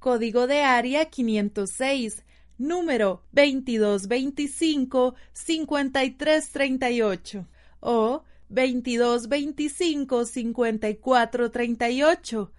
código de área 506, número 2225-5338 o 2225-5438.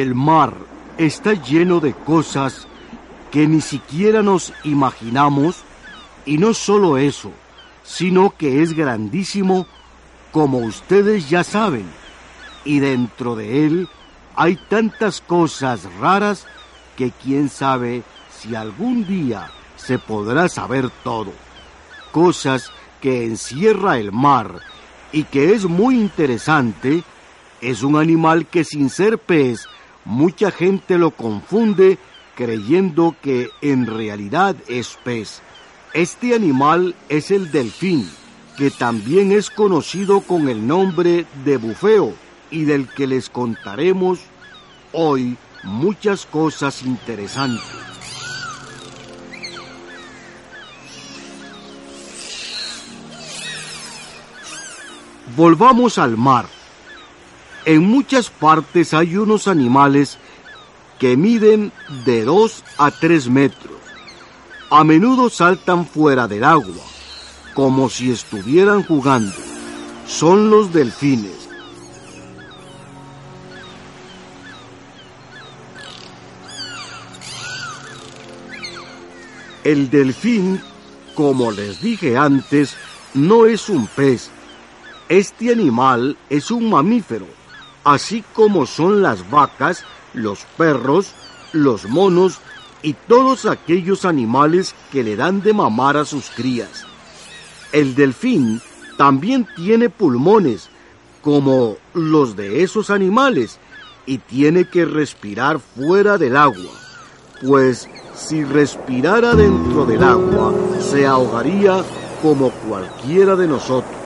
El mar está lleno de cosas que ni siquiera nos imaginamos. Y no solo eso, sino que es grandísimo como ustedes ya saben. Y dentro de él hay tantas cosas raras que quién sabe si algún día se podrá saber todo. Cosas que encierra el mar y que es muy interesante, es un animal que sin ser pez mucha gente lo confunde creyendo que en realidad es pez. Este animal es el delfín, que también es conocido con el nombre de bufeo y del que les contaremos hoy muchas cosas interesantes. Volvamos al mar. En muchas partes hay unos animales que miden de 2 a 3 metros. A menudo saltan fuera del agua, como si estuvieran jugando. Son los delfines. El delfín, como les dije antes, no es un pez. Este animal es un mamífero así como son las vacas, los perros, los monos y todos aquellos animales que le dan de mamar a sus crías. El delfín también tiene pulmones, como los de esos animales, y tiene que respirar fuera del agua, pues si respirara dentro del agua, se ahogaría como cualquiera de nosotros.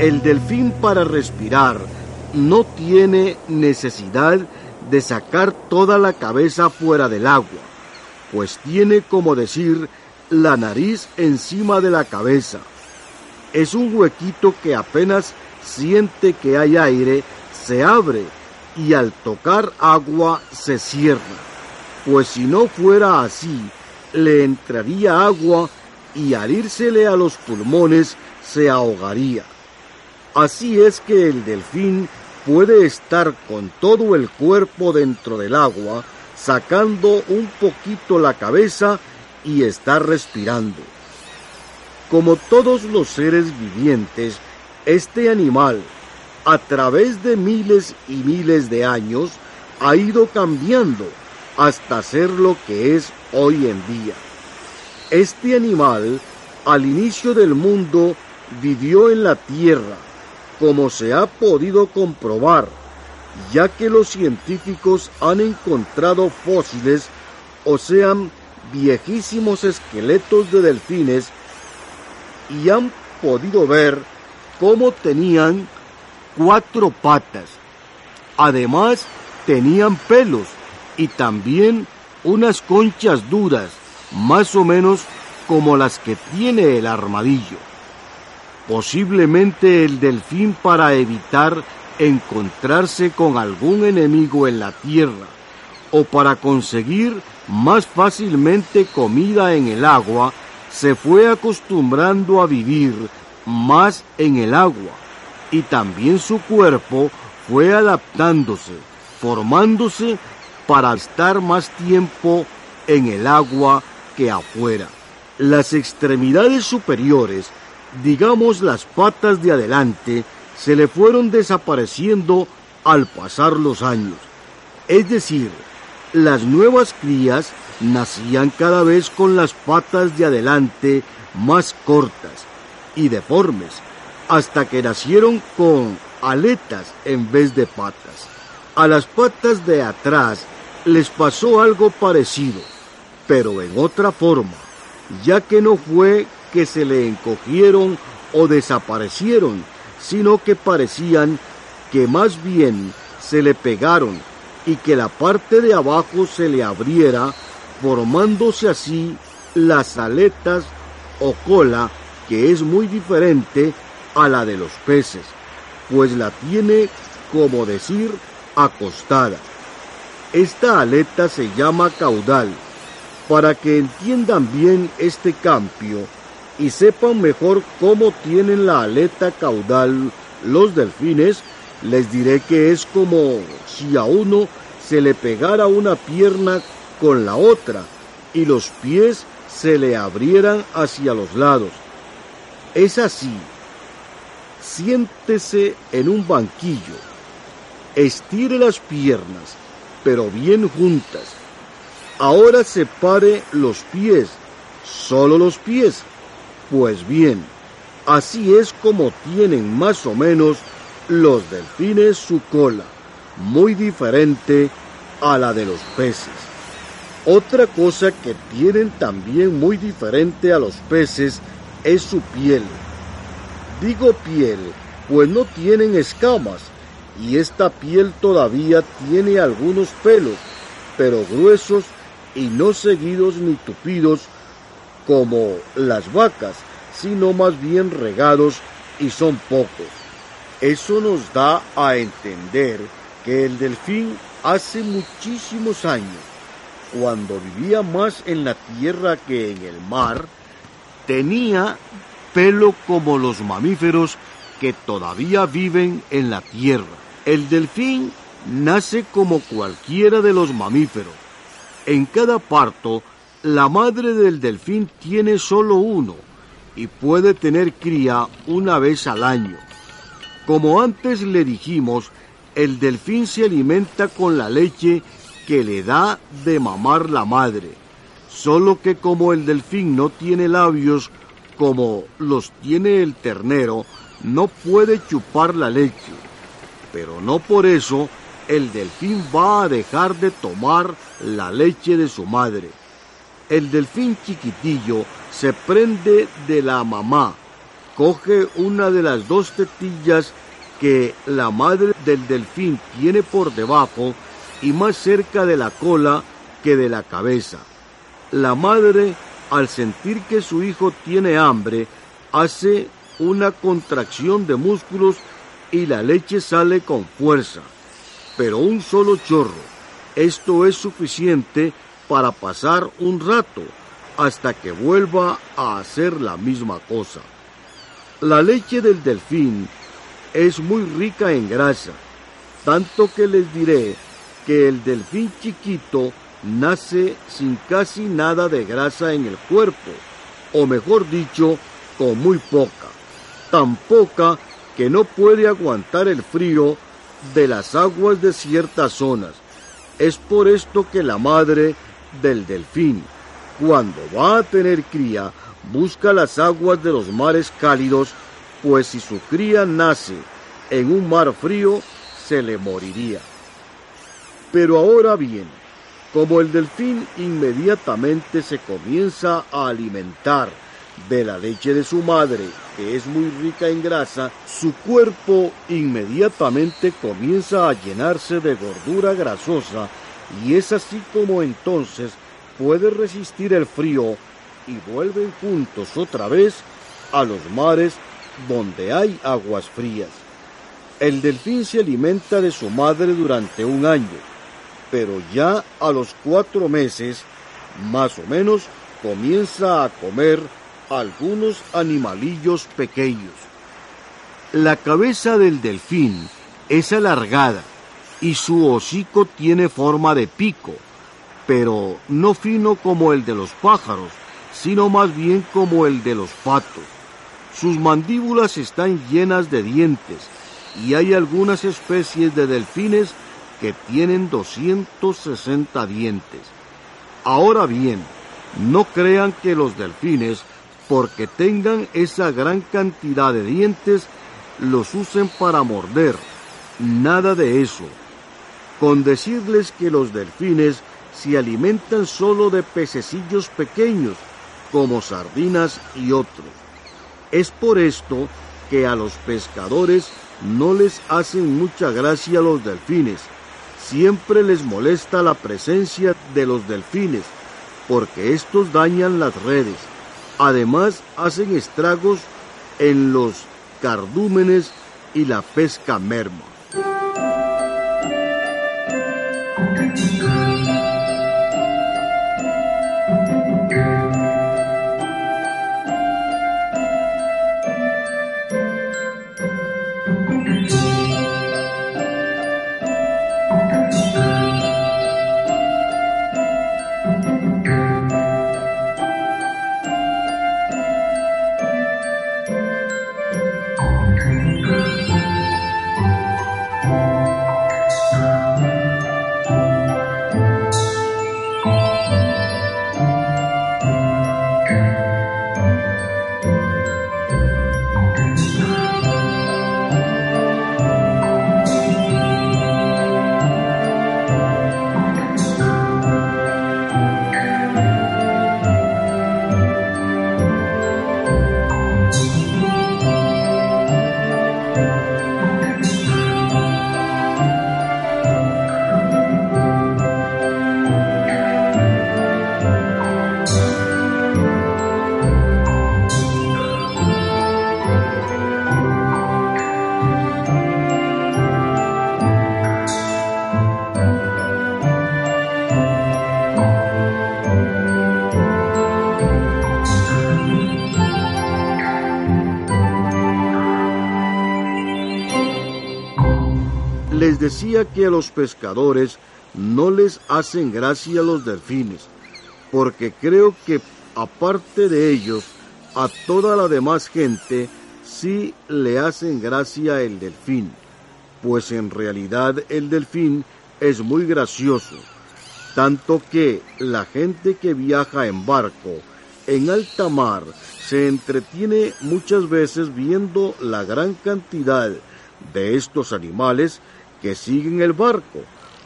El delfín para respirar no tiene necesidad de sacar toda la cabeza fuera del agua, pues tiene como decir la nariz encima de la cabeza. Es un huequito que apenas siente que hay aire, se abre y al tocar agua se cierra, pues si no fuera así, le entraría agua y al írsele a los pulmones se ahogaría. Así es que el delfín puede estar con todo el cuerpo dentro del agua, sacando un poquito la cabeza y estar respirando. Como todos los seres vivientes, este animal, a través de miles y miles de años, ha ido cambiando hasta ser lo que es hoy en día. Este animal, al inicio del mundo, vivió en la tierra, como se ha podido comprobar, ya que los científicos han encontrado fósiles, o sean viejísimos esqueletos de delfines, y han podido ver cómo tenían cuatro patas. Además, tenían pelos y también unas conchas duras, más o menos como las que tiene el armadillo. Posiblemente el delfín para evitar encontrarse con algún enemigo en la tierra o para conseguir más fácilmente comida en el agua, se fue acostumbrando a vivir más en el agua y también su cuerpo fue adaptándose, formándose para estar más tiempo en el agua que afuera. Las extremidades superiores digamos las patas de adelante, se le fueron desapareciendo al pasar los años. Es decir, las nuevas crías nacían cada vez con las patas de adelante más cortas y deformes, hasta que nacieron con aletas en vez de patas. A las patas de atrás les pasó algo parecido, pero en otra forma, ya que no fue que se le encogieron o desaparecieron, sino que parecían que más bien se le pegaron y que la parte de abajo se le abriera, formándose así las aletas o cola, que es muy diferente a la de los peces, pues la tiene, como decir, acostada. Esta aleta se llama caudal. Para que entiendan bien este cambio, y sepan mejor cómo tienen la aleta caudal los delfines, les diré que es como si a uno se le pegara una pierna con la otra y los pies se le abrieran hacia los lados. Es así. Siéntese en un banquillo, estire las piernas, pero bien juntas. Ahora separe los pies, solo los pies, pues bien, así es como tienen más o menos los delfines su cola, muy diferente a la de los peces. Otra cosa que tienen también muy diferente a los peces es su piel. Digo piel, pues no tienen escamas y esta piel todavía tiene algunos pelos, pero gruesos y no seguidos ni tupidos como las vacas, sino más bien regados y son pocos. Eso nos da a entender que el delfín hace muchísimos años, cuando vivía más en la tierra que en el mar, tenía pelo como los mamíferos que todavía viven en la tierra. El delfín nace como cualquiera de los mamíferos. En cada parto la madre del delfín tiene solo uno y puede tener cría una vez al año. Como antes le dijimos, el delfín se alimenta con la leche que le da de mamar la madre, solo que como el delfín no tiene labios como los tiene el ternero, no puede chupar la leche. Pero no por eso el delfín va a dejar de tomar la leche de su madre el delfín chiquitillo se prende de la mamá coge una de las dos tetillas que la madre del delfín tiene por debajo y más cerca de la cola que de la cabeza. La madre, al sentir que su hijo tiene hambre, hace una contracción de músculos y la leche sale con fuerza. Pero un solo chorro. Esto es suficiente para pasar un rato hasta que vuelva a hacer la misma cosa. La leche del delfín es muy rica en grasa, tanto que les diré que el delfín chiquito nace sin casi nada de grasa en el cuerpo, o mejor dicho, con muy poca, tan poca que no puede aguantar el frío de las aguas de ciertas zonas. Es por esto que la madre del delfín, cuando va a tener cría, busca las aguas de los mares cálidos, pues si su cría nace en un mar frío, se le moriría. Pero ahora bien, como el delfín inmediatamente se comienza a alimentar de la leche de su madre, que es muy rica en grasa, su cuerpo inmediatamente comienza a llenarse de gordura grasosa y es así como entonces puede resistir el frío y vuelven juntos otra vez a los mares donde hay aguas frías. El delfín se alimenta de su madre durante un año, pero ya a los cuatro meses, más o menos, comienza a comer algunos animalillos pequeños. La cabeza del delfín es alargada y su hocico tiene forma de pico, pero no fino como el de los pájaros, sino más bien como el de los patos. Sus mandíbulas están llenas de dientes y hay algunas especies de delfines que tienen 260 dientes. Ahora bien, no crean que los delfines, porque tengan esa gran cantidad de dientes, los usen para morder. Nada de eso. Con decirles que los delfines se alimentan solo de pececillos pequeños, como sardinas y otros. Es por esto que a los pescadores no les hacen mucha gracia los delfines. Siempre les molesta la presencia de los delfines, porque estos dañan las redes. Además, hacen estragos en los cardúmenes y la pesca merma. Que a los pescadores no les hacen gracia los delfines, porque creo que aparte de ellos, a toda la demás gente sí le hacen gracia el delfín, pues en realidad el delfín es muy gracioso, tanto que la gente que viaja en barco en alta mar se entretiene muchas veces viendo la gran cantidad de estos animales que siguen el barco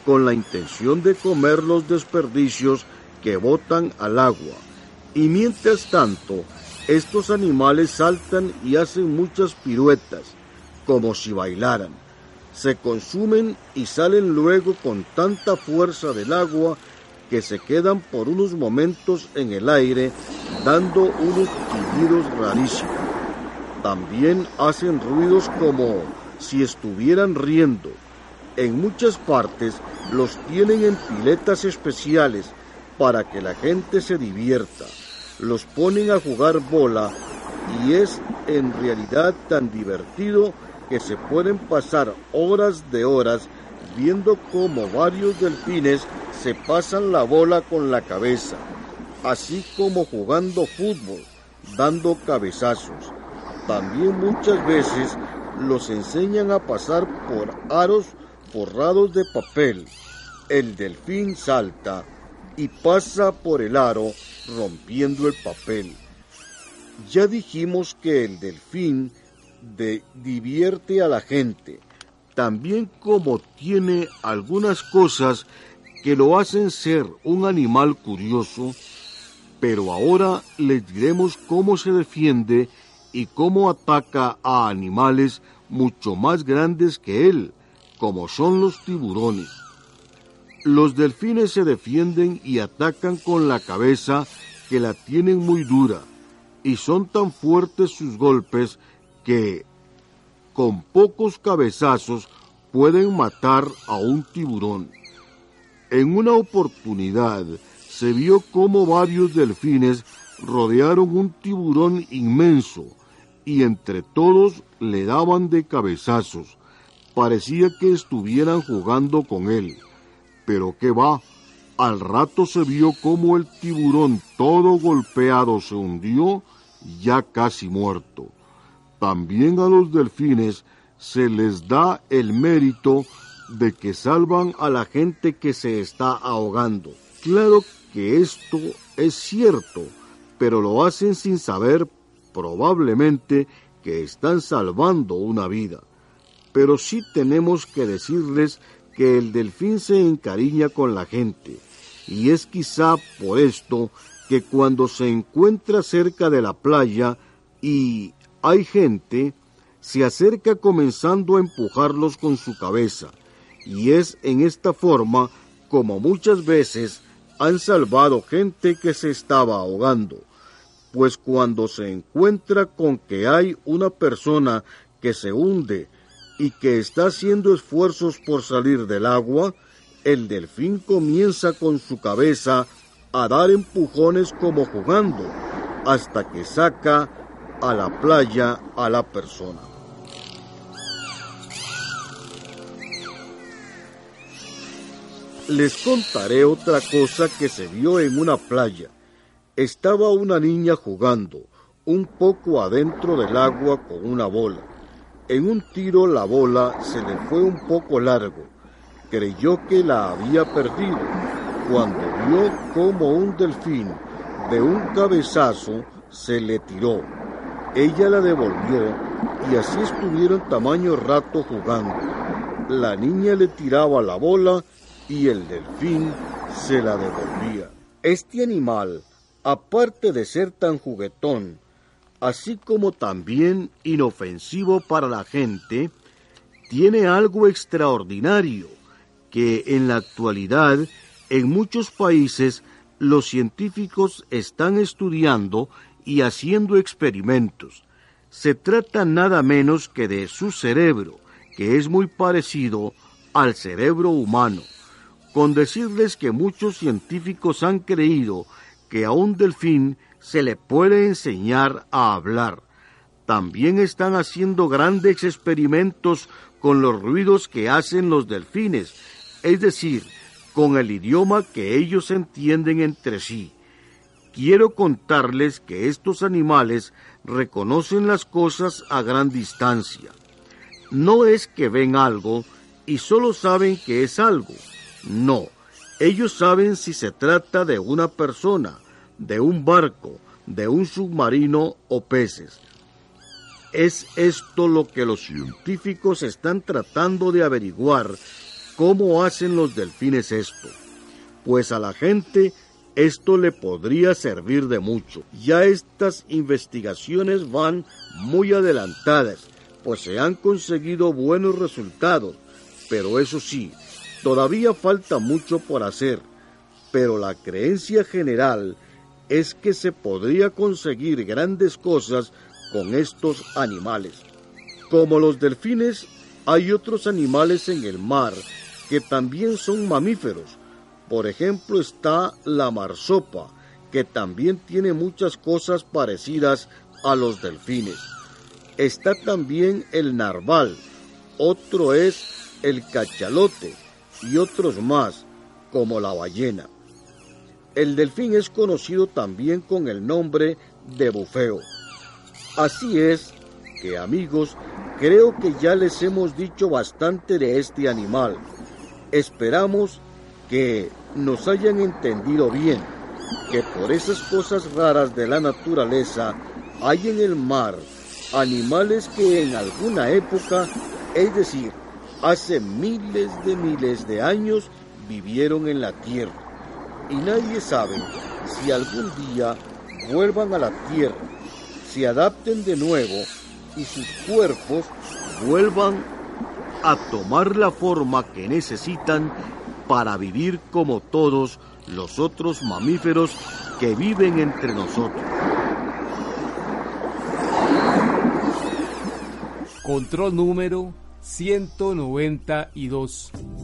con la intención de comer los desperdicios que botan al agua. Y mientras tanto, Estos animales saltan y hacen muchas piruetas, como si bailaran. Se consumen y salen luego con tanta fuerza del agua que se quedan por unos momentos en el aire dando unos chillidos rarísimos. También hacen ruidos como si estuvieran riendo. En muchas partes los tienen en piletas especiales para que la gente se divierta. Los ponen a jugar bola y es en realidad tan divertido que se pueden pasar horas de horas viendo cómo varios delfines se pasan la bola con la cabeza, así como jugando fútbol, dando cabezazos. También muchas veces los enseñan a pasar por aros forrados de papel. El delfín salta y pasa por el aro rompiendo el papel. Ya dijimos que el delfín divierte a la gente, también como tiene algunas cosas que lo hacen ser un animal curioso, pero ahora les diremos cómo se defiende y cómo ataca a animales mucho más grandes que él, como son los tiburones. Los delfines se defienden y atacan con la cabeza que la tienen muy dura, y son tan fuertes sus golpes que con pocos cabezazos pueden matar a un tiburón. En una oportunidad se vio cómo varios delfines rodearon un tiburón inmenso y entre todos le daban de cabezazos. Parecía que estuvieran jugando con él. Pero qué va, al rato se vio cómo el tiburón todo golpeado se hundió, ya casi muerto. También a los delfines se les da el mérito de que salvan a la gente que se está ahogando. Claro que esto es cierto, pero lo hacen sin saber probablemente que están salvando una vida. Pero sí tenemos que decirles que el delfín se encariña con la gente, y es quizá por esto que cuando se encuentra cerca de la playa y hay gente, se acerca comenzando a empujarlos con su cabeza, y es en esta forma como muchas veces han salvado gente que se estaba ahogando, pues cuando se encuentra con que hay una persona que se hunde y que está haciendo esfuerzos por salir del agua, el delfín comienza con su cabeza a dar empujones como jugando, hasta que saca a la playa a la persona. Les contaré otra cosa que se vio en una playa. Estaba una niña jugando, un poco adentro del agua con una bola. En un tiro la bola se le fue un poco largo. Creyó que la había perdido cuando vio como un delfín de un cabezazo se le tiró ella la devolvió y así estuvieron tamaño rato jugando. La niña le tiraba la bola y el delfín se la devolvía. Este animal, aparte de ser tan juguetón, así como también inofensivo para la gente, tiene algo extraordinario que en la actualidad en muchos países los científicos están estudiando y haciendo experimentos. Se trata nada menos que de su cerebro, que es muy parecido al cerebro humano. Con decirles que muchos científicos han creído que a un delfín se le puede enseñar a hablar. También están haciendo grandes experimentos con los ruidos que hacen los delfines, es decir, con el idioma que ellos entienden entre sí quiero contarles que estos animales reconocen las cosas a gran distancia. No es que ven algo y solo saben que es algo. No, ellos saben si se trata de una persona, de un barco, de un submarino o peces. Es esto lo que los científicos están tratando de averiguar cómo hacen los delfines esto. Pues a la gente esto le podría servir de mucho. Ya estas investigaciones van muy adelantadas, pues se han conseguido buenos resultados, pero eso sí, todavía falta mucho por hacer. Pero la creencia general es que se podría conseguir grandes cosas con estos animales. Como los delfines, hay otros animales en el mar que también son mamíferos. Por ejemplo está la marsopa, que también tiene muchas cosas parecidas a los delfines. Está también el narval, otro es el cachalote y otros más, como la ballena. El delfín es conocido también con el nombre de bufeo. Así es que amigos, creo que ya les hemos dicho bastante de este animal. Esperamos que nos hayan entendido bien, que por esas cosas raras de la naturaleza hay en el mar animales que en alguna época, es decir, hace miles de miles de años, vivieron en la tierra y nadie sabe si algún día vuelvan a la tierra, se adapten de nuevo y sus cuerpos vuelvan a tomar la forma que necesitan para vivir como todos los otros mamíferos que viven entre nosotros. Control número 192.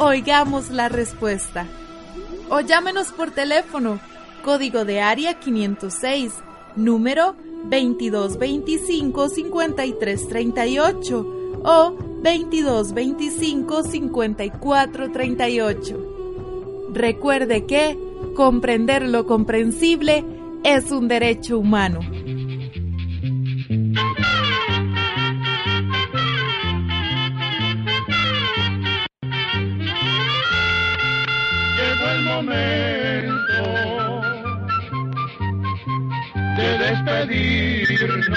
Oigamos la Respuesta. O llámenos por teléfono, código de área 506, número 2225-5338 o 2225-5438. Recuerde que comprender lo comprensible es un derecho humano.